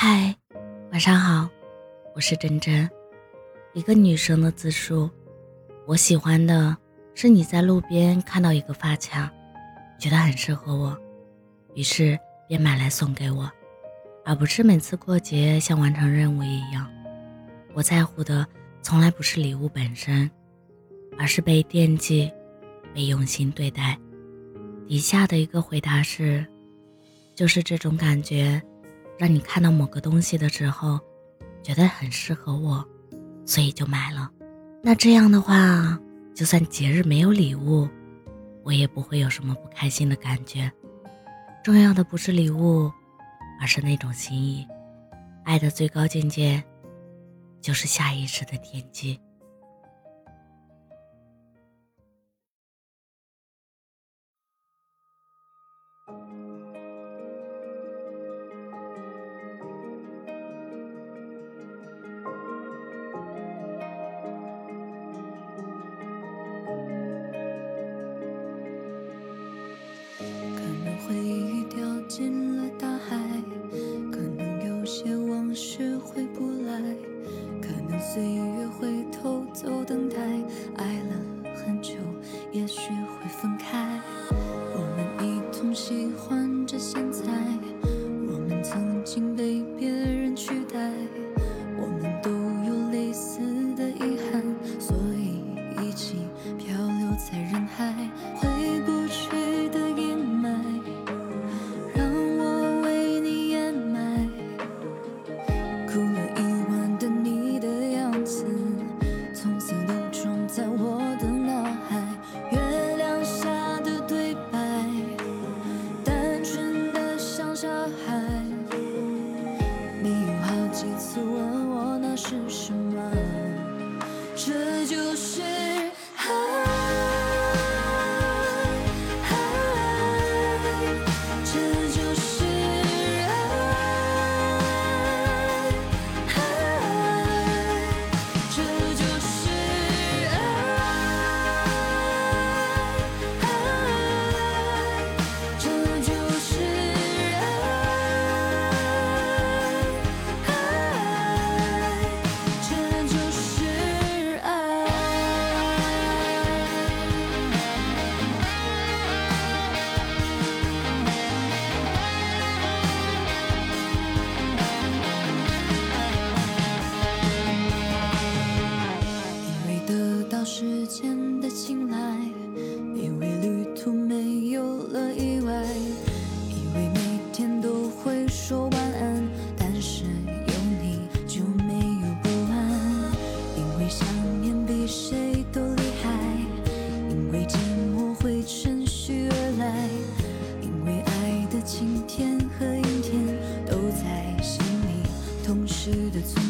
嗨，晚上好，我是真真，一个女生的自述。我喜欢的是你在路边看到一个发卡，觉得很适合我，于是便买来送给我，而不是每次过节像完成任务一样。我在乎的从来不是礼物本身，而是被惦记、被用心对待。底下的一个回答是，就是这种感觉。让你看到某个东西的时候，觉得很适合我，所以就买了。那这样的话，就算节日没有礼物，我也不会有什么不开心的感觉。重要的不是礼物，而是那种心意。爱的最高境界，就是下意识的惦记。岁月会偷走等待，爱了很久，也许会分开。我们一同喜欢着现在，我们曾经被别这的存